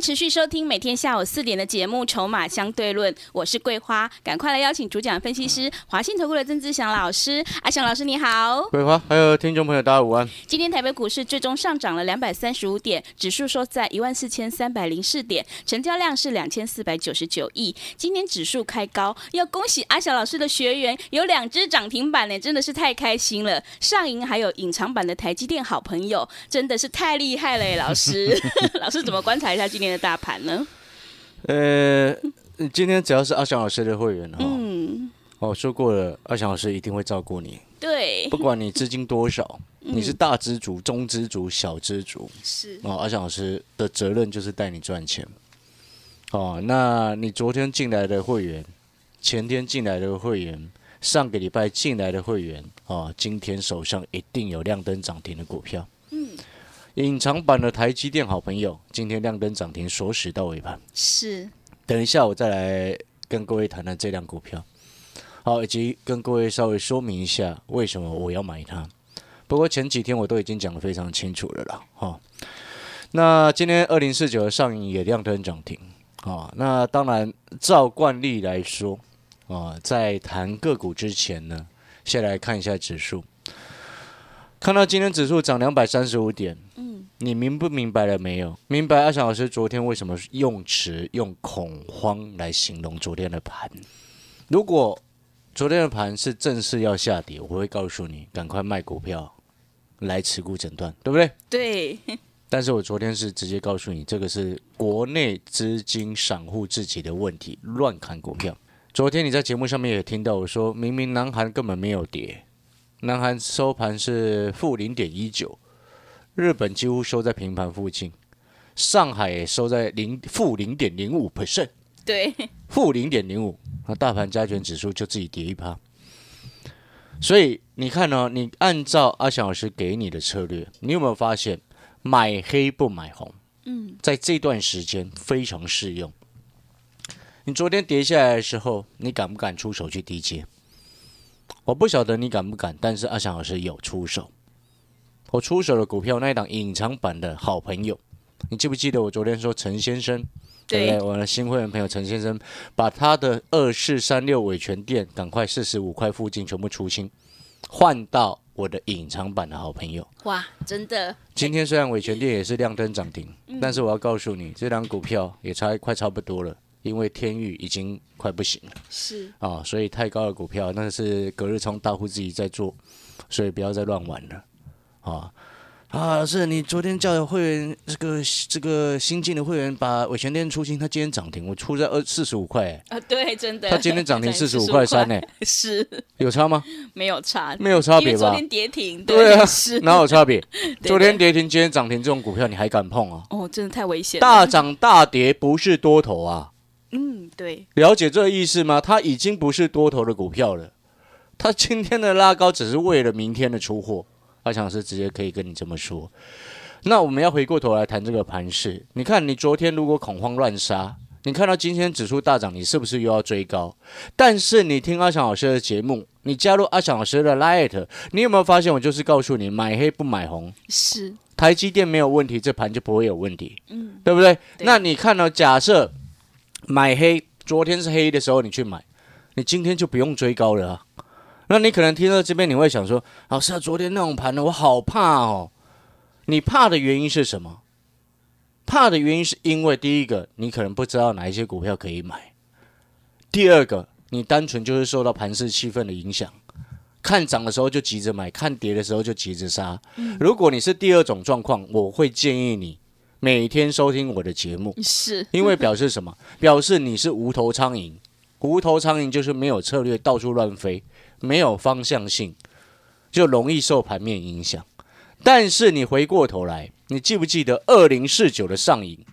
持续收听每天下午四点的节目《筹码相对论》，我是桂花，赶快来邀请主讲分析师华信投顾的曾志祥老师。阿祥老师你好，桂花，还有听众朋友大家午安。今天台北股市最终上涨了两百三十五点，指数收在一万四千三百零四点，成交量是两千四百九十九亿。今天指数开高，要恭喜阿祥老师的学员有两只涨停板呢，真的是太开心了。上银还有隐藏版的台积电好朋友，真的是太厉害了，老师。老师怎么观察一下？今天的大盘呢？呃，今天只要是阿翔老师的会员哈，嗯，我说过了，阿翔老师一定会照顾你，对不，管你资金多少，你是大资族、中资族、小资族，是哦，阿翔老师的责任就是带你赚钱。哦，那你昨天进来的会员，前天进来的会员，上个礼拜进来的会员，哦，今天手上一定有亮灯涨停的股票。嗯，隐藏版的台积电好朋友，今天亮灯涨停，锁死到尾盘。是，等一下我再来跟各位谈谈这辆股票，好，以及跟各位稍微说明一下为什么我要买它。不过前几天我都已经讲得非常清楚了啦，哈、那今天二零四九的上影也亮灯涨停，啊、那当然照惯例来说，啊、在谈个股之前呢，先来看一下指数。看到今天指数涨两百三十五点，嗯，你明不明白了没有？明白阿翔老师昨天为什么用词用恐慌来形容昨天的盘？如果昨天的盘是正式要下跌，我会告诉你赶快卖股票来持股诊断，对不对？对，但是我昨天是直接告诉你，这个是国内资金散户自己的问题，乱砍股票。昨天你在节目上面也听到我说，明明南韩根本没有跌，南韩收盘是负零点一九，日本几乎收在平盘附近，上海也收在零负零点零五 percent，对，负零点零五，那大盘加权指数就自己跌一趴。所以你看呢、你按照阿翔老师给你的策略，你有没有发现买黑不买红？嗯，在这段时间非常适用。你昨天跌下来的时候，你敢不敢出手去低接？我不晓得你敢不敢，但是阿翔老师有出手。我出手的股票那一档隐藏版的好朋友，你记不记得我昨天说陈先生？对不对？对，我的新会员朋友陈先生，把他的二四三六伟权店赶快四十五块附近全部出清，换到我的隐藏版的好朋友。哇，真的，今天虽然伟权店也是亮灯涨停，嗯 但是我要告诉你，这张股票也差快差不多了，因为天域已经快不行了是，啊，所以太高的股票那是隔日冲大户自己在做，所以不要再乱玩了啊。啊，是你昨天叫的会员，这个这个新进的会员把伟全店出清，他今天涨停，我出在二四十五块，哎啊，对，真的，他今天涨停 四十五块三呢，是有差吗？没有差，没有差别吧？昨天跌停，对啊是，哪有差别？昨天跌停，今天涨停，这种股票你还敢碰啊？哦，真的太危险了，大涨大跌不是多头啊，嗯，对，了解这个意思吗？它已经不是多头的股票了，它今天的拉高只是为了明天的出货。阿强老师直接可以跟你这么说。那我们要回过头来谈这个盘势。你看，你昨天如果恐慌乱杀，你看到今天指数大涨，你是不是又要追高？但是你听阿强老师的节目，你加入阿强老师的 Light，你有没有发现我就是告诉你买黑不买红？是，台积电没有问题，这盘就不会有问题，嗯，对不对？对那你看到、假设买黑，昨天是黑的时候你去买，你今天就不用追高了啊。那你可能听到这边，你会想说，老师啊，昨天那种盘呢，我好怕哦。你怕的原因是什么？怕的原因是因为第一个，你可能不知道哪一些股票可以买；第二个，你单纯就是受到盘势气氛的影响，看涨的时候就急着买，看跌的时候就急着杀。如果你是第二种状况，我会建议你每天收听我的节目，是，因为表示什么？表示你是无头苍蝇。无头苍蝇就是没有策略，到处乱飞，没有方向性，就容易受盘面影响。但是你回过头来，你记不记得二零四九的上影？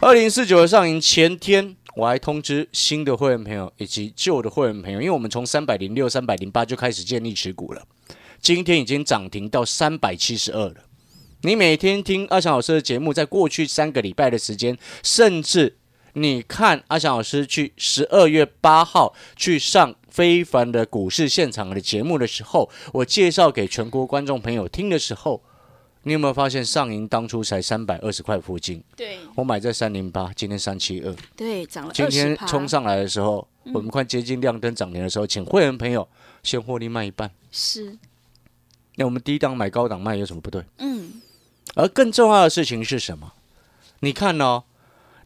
二零四九的上影前天我还通知新的会员朋友以及旧的会员朋友，因为我们从三百零六、三百零八就开始建立持股了，今天已经涨停到三百七十二了。你每天听阿翔老师的节目，在过去三个礼拜的时间，甚至你看阿翔老师去十二月八号去上非凡的股市现场的节目的时候，我介绍给全国观众朋友听的时候，你有没有发现上银当初才三百二十块附近，对我买在三零八，今天三七二，对，涨了今天冲上来的时候，我们快接近亮灯涨停的时候，请会员朋友先获利卖一半。是，那我们低档买高档卖有什么不对？嗯，而更重要的事情是什么？你看哦，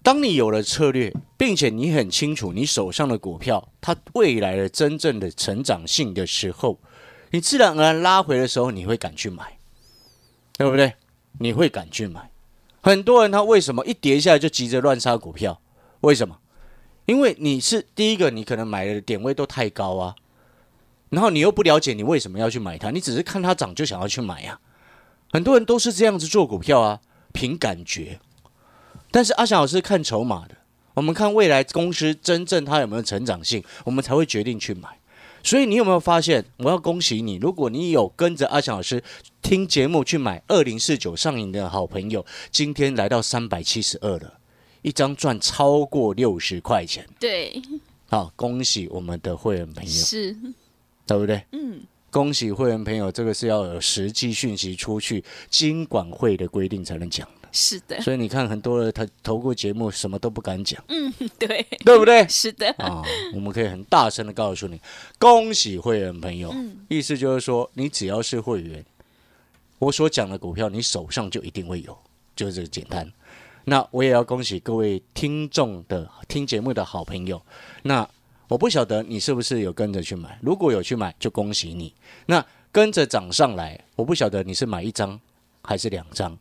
当你有了策略，并且你很清楚你手上的股票它未来的真正的成长性的时候，你自然而然拉回的时候，你会敢去买，对不对？你会敢去买。很多人他为什么一跌下来就急着乱杀股票？为什么？因为你是第一个，你可能买的点位都太高啊，然后你又不了解你为什么要去买它，你只是看它涨就想要去买呀、很多人都是这样子做股票啊，凭感觉。但是阿翔老师看筹码的，我们看未来公司真正它有没有成长性，我们才会决定去买。所以你有没有发现？我要恭喜你，如果你有跟着阿翔老师听节目去买二零四九上瘾的好朋友，今天来到三百七十二了，一张赚超过六十块钱。对，好，恭喜我们的会员朋友，是，对不对？嗯，恭喜会员朋友，这个是要有实际讯息出去，金管会的规定才能讲的。是的，所以你看，很多人他投过节目什么都不敢讲，嗯，对，对不对？是的，啊、我们可以很大声的告诉你，恭喜会员朋友。嗯意思就是说，你只要是会员，我所讲的股票，你手上就一定会有，就是这个简单。那我也要恭喜各位听众的听节目的好朋友。那我不晓得你是不是有跟着去买，如果有去买，就恭喜你。那跟着涨上来，我不晓得你是买一张还是两张。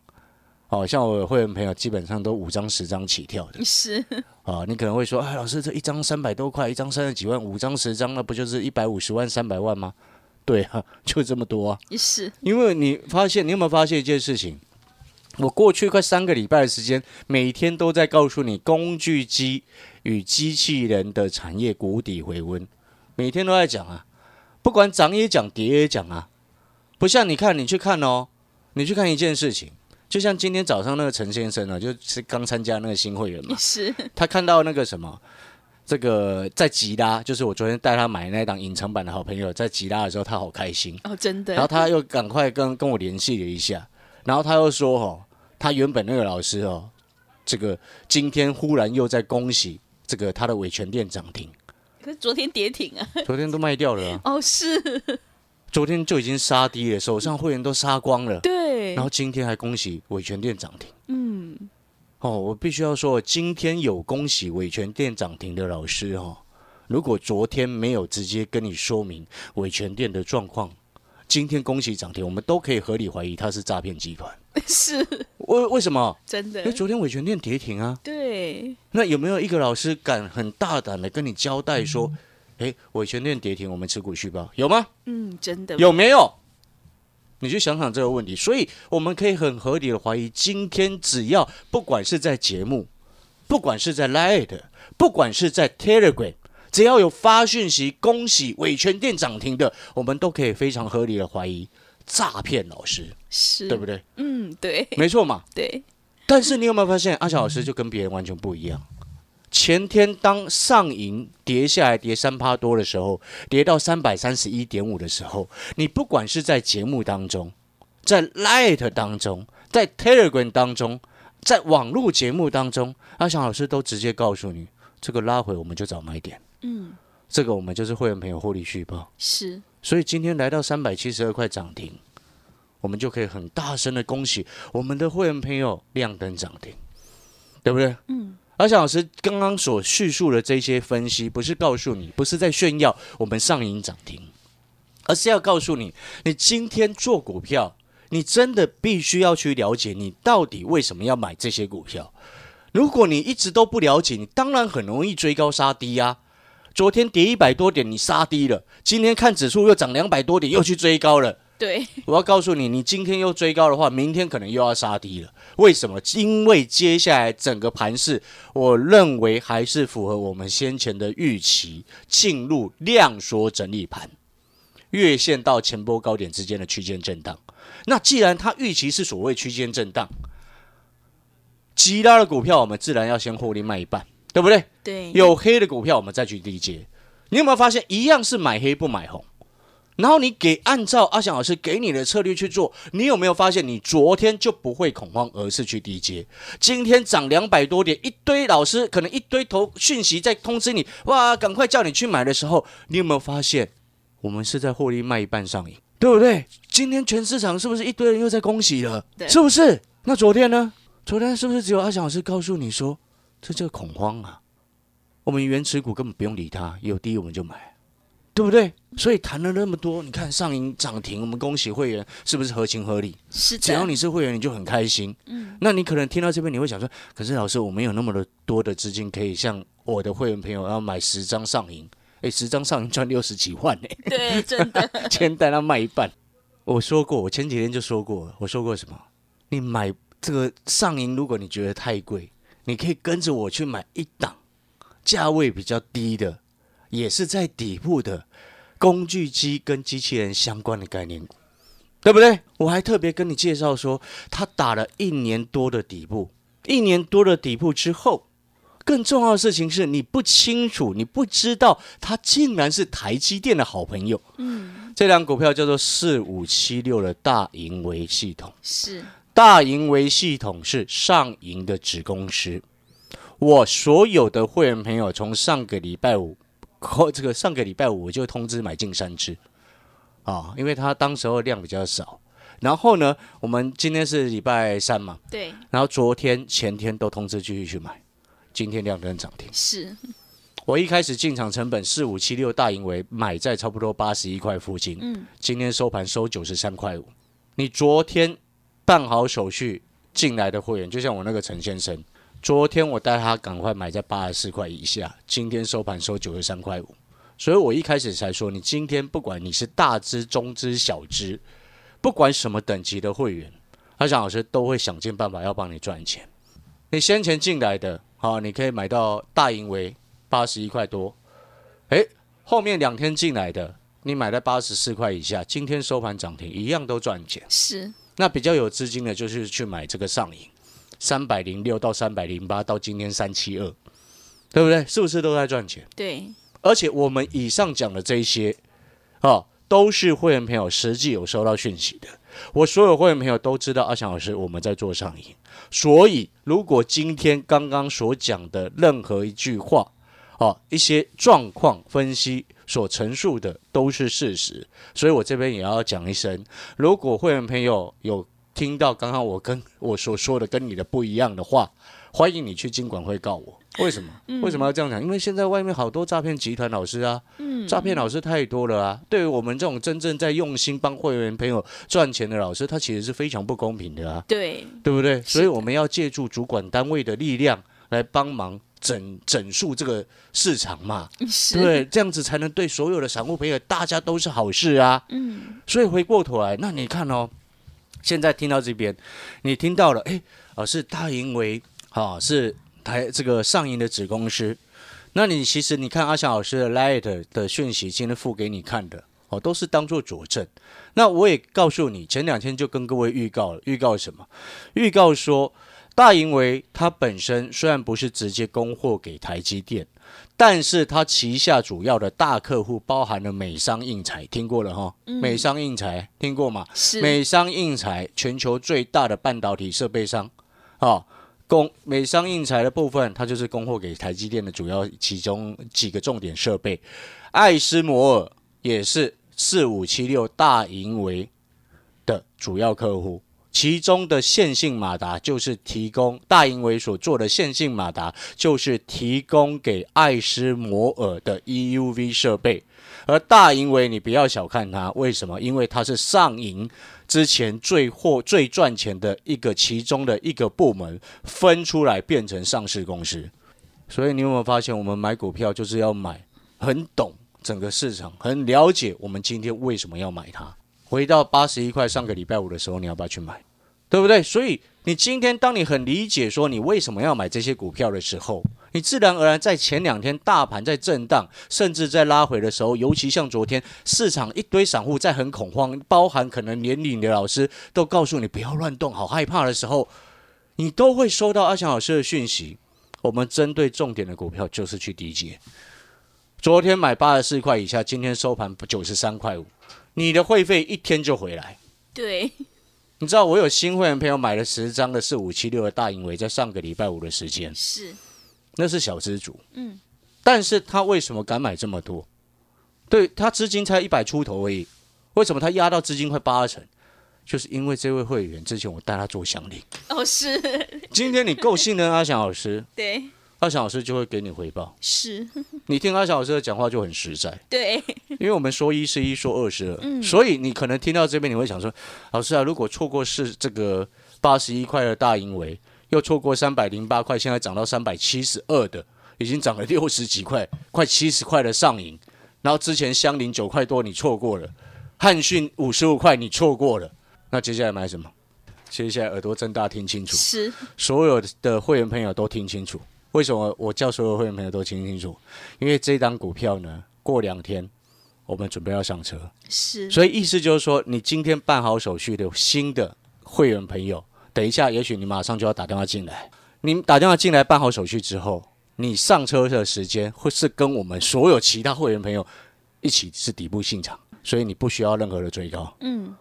哦，像我的会员朋友基本上都五张、十张起跳的。是，啊，你可能会说，哎，老师，这一张三百多块，一张三十几万，五张十张，那不就是一百五十万、三百万吗？对啊，就这么多啊。是，因为你发现，你有没有发现一件事情？我过去快三个礼拜的时间，每天都在告诉你工具机与机器人的产业谷底回温，每天都在讲啊，不管涨也讲，跌也讲啊。不像你看，你去看哦，你去看一件事情，就像今天早上那个陈先生啊，就是刚参加那个新会员嘛，是，他看到那个什么，这个在吉拉，就是我昨天带他买那档隐藏版的好朋友，在吉拉的时候，他好开心，哦，真的，然后他又赶快跟跟我联系了一下，然后他又说哦，他原本那个老师哦，这个今天忽然又在恭喜这个他的维权店涨停，可是昨天跌停啊，昨天都卖掉了、啊，哦，是，昨天就已经杀低了，手上会员都杀光了，对。然，后今天还恭喜伟全店涨停。嗯，哦，我必须要说，今天有恭喜伟全店涨停的老师哦，如果昨天没有直接跟你说明伟全店的状况，今天恭喜涨停，我们都可以合理怀疑他是诈骗集团。是。为为什么？真的。因为，昨天伟全店跌停啊，对，那有没有一个老师敢很大胆的跟你交代说，诶，伟全店跌停，我们持股续报有吗？嗯，真的，有没有？你去想想这个问题，所以我们可以很合理的怀疑，今天只要不管是在节目，不管是在 Line，不管是在 Telegram，只要有发讯息恭喜伟全店涨停的，我们都可以非常合理的怀疑诈骗老师，是，对不对？嗯，对，没错嘛。对，但是你有没有发现，阿小老师就跟别人完全不一样？前天当上银跌下来跌三趴多的时候，跌到三百三十一点五的时候，你不管是在节目当中，在 Light 当中，在 Telegram 当中，在网络节目当中，阿翔老师都直接告诉你，这个拉回我们就找买点，嗯，这个我们就是会员朋友获利续报。是，所以今天来到三百七十二块涨停，我们就可以很大声的恭喜我们的会员朋友亮灯涨停，对不对？嗯，而且老师刚刚所叙述的这些分析，不是告诉你，不是在炫耀我们上影涨停，而是要告诉你，你今天做股票，你真的必须要去了解你到底为什么要买这些股票。如果你一直都不了解，你当然很容易追高杀低啊。昨天跌一百多点，你杀低了；今天看指数又涨两百多点，又去追高了。对，我要告诉你，你今天又追高的话，明天可能又要杀低了。为什么？因为接下来整个盘势，我认为还是符合我们先前的预期，进入量缩整理盘，月线到前波高点之间的区间震荡。那既然它预期是所谓区间震荡，其他的股票我们自然要先获利卖一半，对不对？对，有黑的股票我们再去低接。你有没有发现，一样是买黑不买红？然后你给按照阿翔老师给你的策略去做，你有没有发现你昨天就不会恐慌，而是去低接？今天涨两百多点，一堆老师可能一堆头讯息在通知你，哇，赶快叫你去买的时候，你有没有发现我们是在获利卖一半上瘾，对不对？今天全市场是不是一堆人又在恭喜了？对是不是？那昨天呢？昨天是不是只有阿翔老师告诉你说，这叫恐慌啊？我们原持股根本不用理它，有低我们就买。对不对？所以谈了那么多，你看上银涨停，我们恭喜会员，是不是合情合理？是的，只要你是会员，你就很开心。嗯，那你可能听到这边，你会想说，可是老师，我没有那么的多的资金，可以像我的会员朋友要买十张上银，诶，十张上银赚六十几万呢、对，真的，先带他卖一半。我说过，我前几天就说过，我说过什么？你买这个上银，如果你觉得太贵，你可以跟着我去买一档价位比较低的，也是在底部的工具机跟机器人相关的概念股，对不对？我还特别跟你介绍说，他打了一年多的底部，一年多的底部之后。更重要的事情是你不清楚，你不知道它竟然是台积电的好朋友。嗯，这张股票叫做四五七六的大盈维系统，是大盈维系统是上银的子公司。我所有的会员朋友从上个礼拜五，后这个上个礼拜五我就通知买进三只啊，因为它当时候量比较少。然后呢，我们今天是礼拜三嘛，对，然后昨天、前天都通知继续去买，今天亮灯涨停。是 我一开始进场成本四五七六大盈为买在差不多八十一块附近，嗯，今天收盘收九十三块五。你昨天办好手续进来的会员，就像我那个陈先生，昨天我带他赶快买在八十四块以下，今天收盘收九十三块五。所以我一开始才说，你今天不管你是大只、中只、小只，不管什么等级的会员，阿翔老师都会想尽办法要帮你赚钱。你先前进来的，好，你可以买到大盈为八十一块多，诶，后面两天进来的，你买在八十四块以下，今天收盘涨停，一样都赚钱。是，那比较有资金的，就是去买这个上影，三百零六到三百零八，到今天三七二，对不对？是不是都在赚钱？对，而且我们以上讲的这一些，哦，都是会员朋友实际有收到讯息的。我所有会员朋友都知道阿翔老师我们在做上瘾，所以如果今天刚刚所讲的任何一句话，哦，一些状况分析所陈述的都是事实，所以我这边也要讲一声，如果会员朋友有听到刚刚我跟我所说的跟你的不一样的话，欢迎你去经管会告我。为什么？为什么要这样讲？因为现在外面好多诈骗集团老师啊，诈骗老师太多了啊。对于我们这种真正在用心帮会员朋友赚钱的老师，他其实是非常不公平的啊，对，对不对？所以我们要借助主管单位的力量来帮忙整整肃这个市场嘛，对，这样子才能对所有的散户朋友大家都是好事啊。嗯，所以回过头来，那你看哦，现在听到这边，你听到了，哎，哦，是大盈为，哈、是台这个上银的子公司。那你其实你看阿翔老师的 Light 的讯息，今天付给你看的，哦，都是当做佐证。那我也告诉你，前两天就跟各位预告了，预告什么？预告说，大盈为它本身虽然不是直接供货给台积电，但是它旗下主要的大客户包含了美商印材，听过了哈？美商印材听过吗？是，美商印材全球最大的半导体设备商，啊，供美商印材的部分，它就是供货给台积电的主要其中几个重点设备。爱斯摩尔也是四五七六大盈为的主要客户。其中的线性马达就是提供大盈为所做的线性马达，就是提供给爱斯摩尔的 EUV 设备。而大盈为你不要小看它，为什么？因为它是上银之前最获最赚钱的一个其中的一个部门分出来变成上市公司。所以你有没有发现，我们买股票就是要买很懂整个市场，很了解我们今天为什么要买它。回到八十一块，上个礼拜五的时候，你要不要去买？对不对？所以你今天当你很理解说你为什么要买这些股票的时候，你自然而然在前两天大盘在震荡，甚至在拉回的时候，尤其像昨天市场一堆散户在很恐慌，包含可能年龄的老师都告诉你不要乱动，好害怕的时候，你都会收到阿强老师的讯息。我们针对重点的股票就是去低接。昨天买八十四块以下，今天收盘九十三块五，你的会费一天就回来。对，你知道我有新会员朋友买了十张的四五七六的大盈维，在上个礼拜五的时间，是，那是小资主，嗯，但是他为什么敢买这么多？对他资金才一百出头而已，为什么他压到资金快八成？就是因为这位会员之前我带他做乡邻，哦，是，今天你够信任阿翔老师，对，阿翔老师就会给你回报。是，你听阿翔老师的讲话就很实在，对，因为我们说一是一，说二是二，所以你可能听到这边你会想说，老师啊，如果错过是这个八十一块的大盈维，又错过三百零八块，现在涨到三百七十二的，已经涨了六十几块，快七十块的上影，然后之前相邻九块多你错过了，汉讯五十五块你错过了，那接下来买什么？接下来耳朵睁大听清楚，是，所有的会员朋友都听清楚。为什么我叫所有会员朋友都听清楚？因为这档股票呢，过两天我们准备要上车，是，所以意思就是说，你今天办好手续的新的会员朋友，等一下也许你马上就要打电话进来。你打电话进来办好手续之后，你上车的时间会是跟我们所有其他会员朋友一起是底部进场，所以你不需要任何的追高。嗯，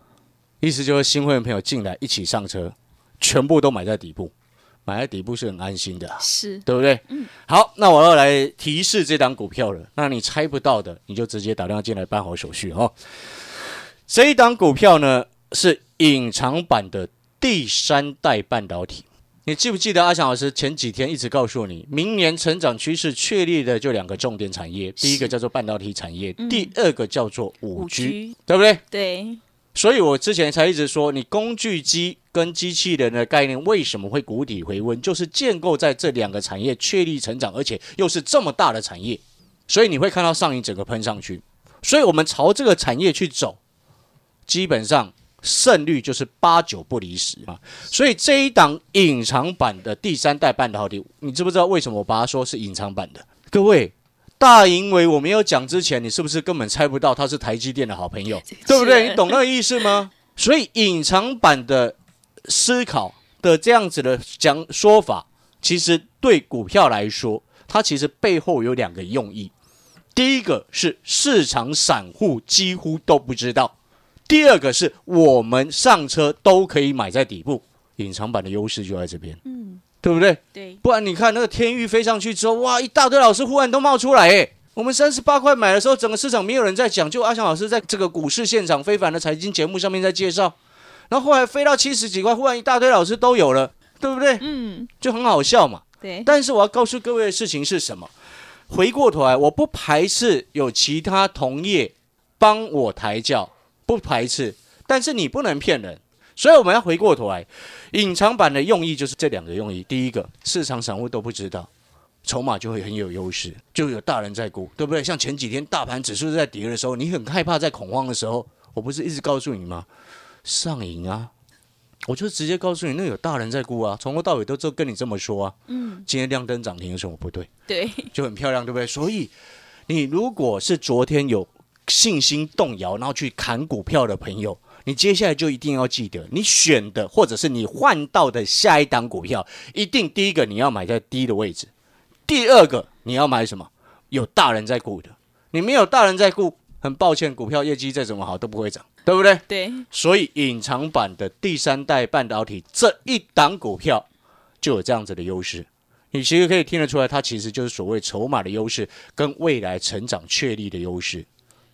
意思就是新会员朋友进来一起上车，全部都买在底部，买在底部是很安心的啊。是，对不对？嗯。好，那我要来提示这档股票了。那你猜不到的，你就直接打电话进来办好手续哦。这一档股票呢是隐藏版的第三代半导体。你记不记得阿翔老师前几天一直告诉你，明年成长趋势确立的就两个重点产业，第一个叫做半导体产业，第二个叫做五 G，对不对？对，所以我之前才一直说，你工具机跟机器人的概念为什么会谷底回温，就是建构在这两个产业确立成长，而且又是这么大的产业，所以你会看到上影整个喷上去。所以我们朝这个产业去走，基本上胜率就是八九不离十啊。所以这一档隐藏版的第三代半导体，你知不知道为什么我把它说是隐藏版的？各位。大盈为我没有讲之前，你是不是根本猜不到他是台积电的好朋友，对不对？你懂那个意思吗？所以隐藏版的思考的这样子的讲说法，其实对股票来说，它其实背后有两个用意。第一个是市场散户几乎都不知道，第二个是我们上车都可以买在底部，隐藏版的优势就在这边。嗯，对不对？对，不然你看那个天域飞上去之后，哇，一大堆老师忽然都冒出来，哎，我们三十八块买的时候，整个市场没有人在讲，就阿翔老师在这个股市现场非凡的财经节目上面在介绍，然后后来飞到七十几块，忽然一大堆老师都有了，对不对？嗯，就很好笑嘛。对，但是我要告诉各位的事情是什么？回过头来，我不排斥有其他同业帮我抬轿，不排斥，但是你不能骗人。所以我们要回过头来，隐藏版的用意就是这两个用意。第一个，市场散户都不知道，筹码就会很有优势，就有大人在估，对不对？像前几天大盘指数在跌的时候，你很害怕，在恐慌的时候，我不是一直告诉你吗？上瘾啊！我就直接告诉你，那有大人在估啊，从头到尾都都跟你这么说啊。嗯，今天亮灯涨停有什么不对？对，就很漂亮，对不对？所以你如果是昨天有信心动摇，然后去砍股票的朋友，你接下来就一定要记得，你选的或者是你换到的下一档股票，一定第一个你要买在低的位置，第二个你要买什么？有大人在顾的，你没有大人在顾，很抱歉，股票业绩再怎么好都不会涨，对不对？对，所以隐藏版的第三代半导体这一档股票就有这样子的优势。你其实可以听得出来，它其实就是所谓筹码的优势跟未来成长确立的优势，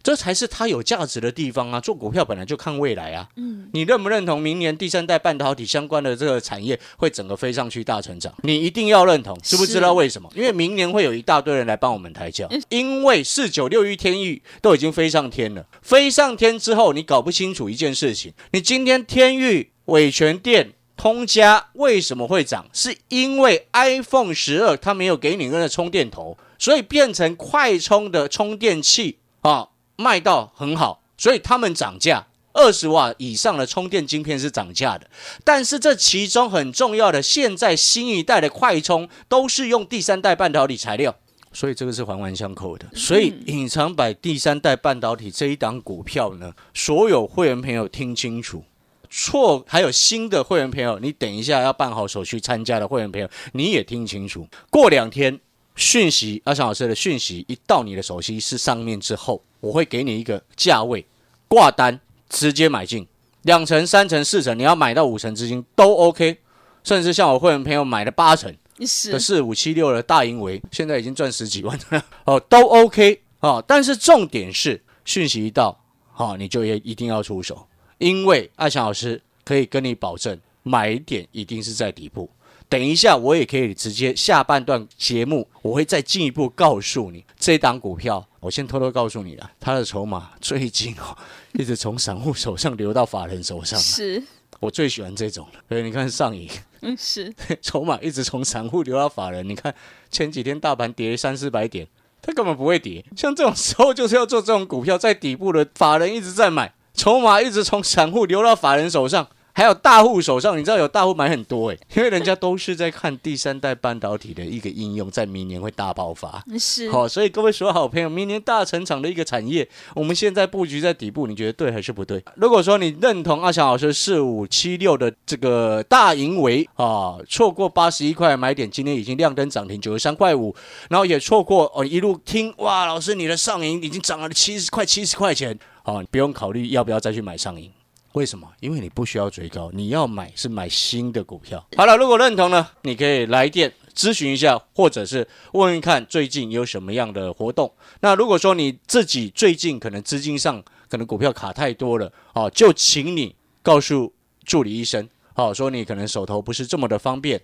这才是它有价值的地方啊！做股票本来就看未来啊。嗯，你认不认同明年第三代半导体相关的这个产业会整个飞上去大成长？你一定要认同，知不知道为什么？因为明年会有一大堆人来帮我们抬轿，因为四九六一天域都已经飞上天了。飞上天之后，你搞不清楚一件事情：你今天天域、伟全电、通家为什么会涨？是因为 iPhone 十二它没有给你那个充电头，所以变成快充的充电器啊，卖到很好，所以他们涨价。二十瓦以上的充电晶片是涨价的，但是这其中很重要的，现在新一代的快充都是用第三代半导体材料，所以这个是环环相扣的。所以隐藏版第三代半导体这一档股票呢，所有会员朋友听清楚。错，还有新的会员朋友，你等一下要办好手续参加的会员朋友，你也听清楚。过两天讯息，阿翔老师的讯息一到你的手机是上面之后，我会给你一个价位，挂单直接买进，两成、三成、四成，你要买到五成资金都 OK，甚至像我会员朋友买了八成的是四五七六的大盈维，现在已经赚十几万了 哦，都 OK 哦。但是重点是讯息一到，好、你就也一定要出手。因为阿强老师可以跟你保证，买点一定是在底部。等一下，我也可以直接下半段节目，我会再进一步告诉你这档股票。我先偷偷告诉你了，它的筹码最近哦，一直从散户手上流到法人手上。是，我最喜欢这种了。所以你看上影嗯是，筹码一直从散户流到法人，你看前几天大盘跌三四百点，它根本不会跌。像这种时候就是要做这种股票，在底部的法人一直在买。筹码一直从散户流到法人手上，还有大户手上，你知道有大户买很多诶、因为人家都是在看第三代半导体的一个应用，在明年会大爆发。是，好，所以各位所有好朋友，明年大成长的一个产业，我们现在布局在底部，你觉得对还是不对？如果说你认同阿强老师四五七六的这个大盈维啊，错过八十一块买点，今天已经亮灯涨停九十三块五，然后也错过哦一路听哇，老师你的上银已经涨了七十块七十块钱，好、你不用考虑要不要再去买上银。为什么？因为你不需要追高，你要买是买新的股票。好了，如果认同呢，你可以来电咨询一下，或者是问一看最近有什么样的活动。那如果说你自己最近可能资金上可能股票卡太多了，哦，就请你告诉助理医生，哦，说你可能手头不是这么的方便，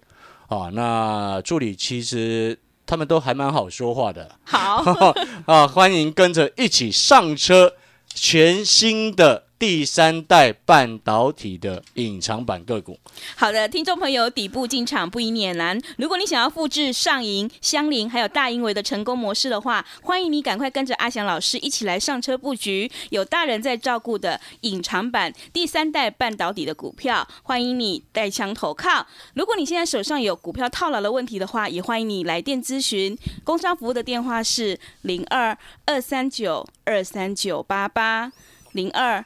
啊，那助理其实他们都还蛮好说话的，好，啊，欢迎跟着一起上车，全新的第三代半导体的隐藏版个股。好的，听众朋友，底部进场不宜免难。如果你想要复制上银、香菱还有大银维的成功模式的话，欢迎你赶快跟着阿翔老师一起来上车布局，有大人在照顾的隐藏版第三代半导体的股票。欢迎你带枪投靠。如果你现在手上有股票套牢的问题的话，也欢迎你来电咨询。工商服务的电话是零二二三九二三九八八零二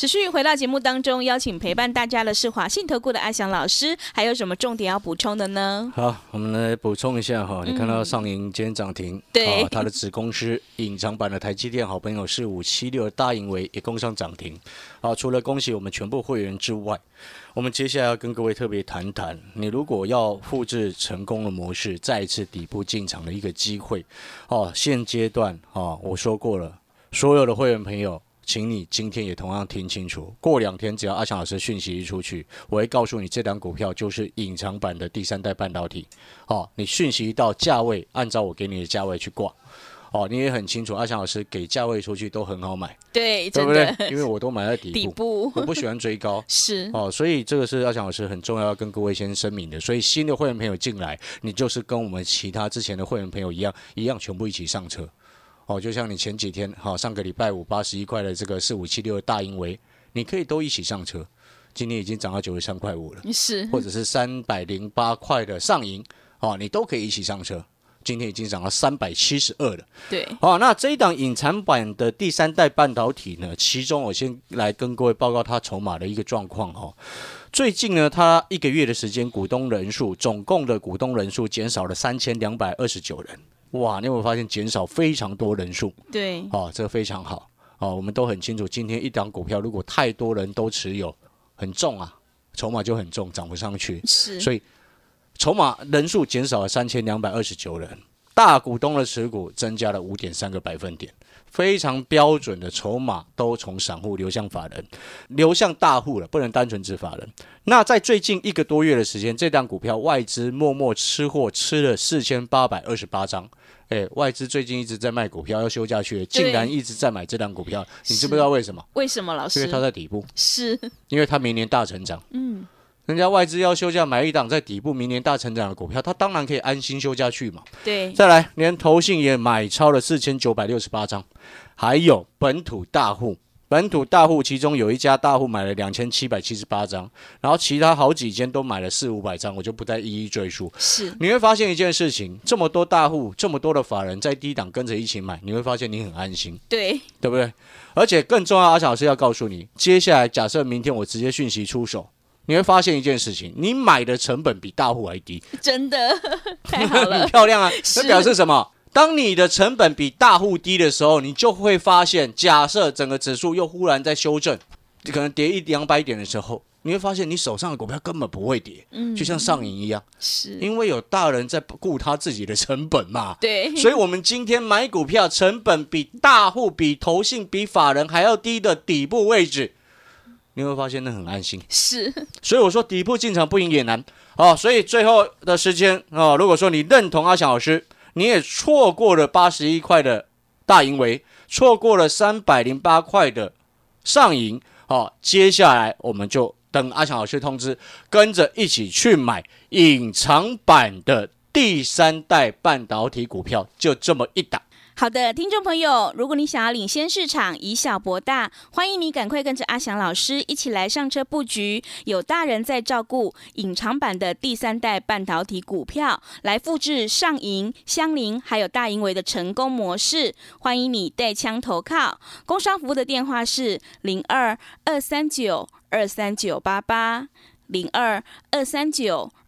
持续回到节目当中，邀请陪伴大家的是华信投顾的阿翔老师，还有什么重点要补充的呢？好，我们来补充一下哈，你看到上银今天涨停，嗯对啊它的子公司隐藏版的台积电好朋友是五七六大盈为也攻上涨停，好，除了恭喜我们全部会员之外，我们接下来要跟各位特别谈谈，你如果要复制成功的模式，再一次底部进场的一个机会，哦，现阶段哦，我说过了，所有的会员朋友。请你今天也同样听清楚，过两天只要阿强老师讯息一出去，我会告诉你这档股票就是隐藏版的第三代半导体。哦，你讯息到价位，按照我给你的价位去挂。哦，你也很清楚，阿强老师给价位出去都很好买，对，对不对？因为我都买在底部，底部我不喜欢追高。是哦，所以这个是阿强老师很重要要跟各位先声明的。所以新的会员朋友进来，你就是跟我们其他之前的会员朋友一样，一样全部一起上车。哦，就像你前几天，好、上个礼拜五八十一块的这个四五七六的大盈维，你可以都一起上车。今天已经涨到九十三块五了，是，或者是三百零八块的上银，哦，你都可以一起上车。今天已经涨到三百七十二了。对，好，那这一档隐藏版的第三代半导体呢？其中我先来跟各位报告它筹码的一个状况哦。最近呢，它一个月的时间，股东人数总共的股东人数减少了三千两百二十九人。哇，你有没有发现减少非常多人数？对，哦，这个非常好哦。我们都很清楚，今天一档股票如果太多人都持有，很重啊，筹码就很重，涨不上去，是，所以筹码人数减少了三千两百二十九人，大股东的持股增加了五点三个百分点。非常标准的筹码都从散户流向法人，流向大户了，不能单纯指法人。那在最近一个多月的时间，这档股票外资默默吃货吃了四千八百二十八张。哎，外资最近一直在卖股票，要休假去，竟然一直在买这档股票，你知不知道为什么？为什么老师？因为它在底部，是因为它明年大成长。嗯。人家外资要休假买一档在底部明年大成长的股票，他当然可以安心休假去嘛。对，再来，连投信也买超了四千九百六十八张，还有本土大户，本土大户其中有一家大户买了两千七百七十八张，然后其他好几间都买了四五百张，我就不再一一赘述。是，你会发现一件事情，这么多大户，这么多的法人在低档跟着一起买，你会发现你很安心。对，对不对？而且更重要，阿小老师要告诉你，接下来假设明天我直接讯息出手。你会发现一件事情，你买的成本比大户还低，真的 太好了，很 漂亮啊！这表示什么？当你的成本比大户低的时候，你就会发现，假设整个指数又忽然在修正，可能跌一两百点的时候，你会发现你手上的股票根本不会跌，嗯，就像上瘾一样，是因为有大人在顾他自己的成本嘛？对，所以我们今天买股票成本比大户、比投信、比法人还要低的底部位置。你会发现那很安心，是，所以我说底部进场不赢也难哦。所以最后的时间哦，如果说你认同阿翔老师，你也错过了八十一块的大盈围，错过了三百零八块的上影哦，接下来我们就等阿强老师通知，跟着一起去买隐藏版的第三代半导体股票，就这么一档。好的，听众朋友，如果你想要领先市场，以小博大，欢迎你赶快跟着阿翔老师一起来上车布局，有大人在照顾，隐藏版的第三代半导体股票，来复制上银、香菱还有大盈维的成功模式。欢迎你带枪投靠，工商服务的电话是零二二三九二三九八八零二二三九。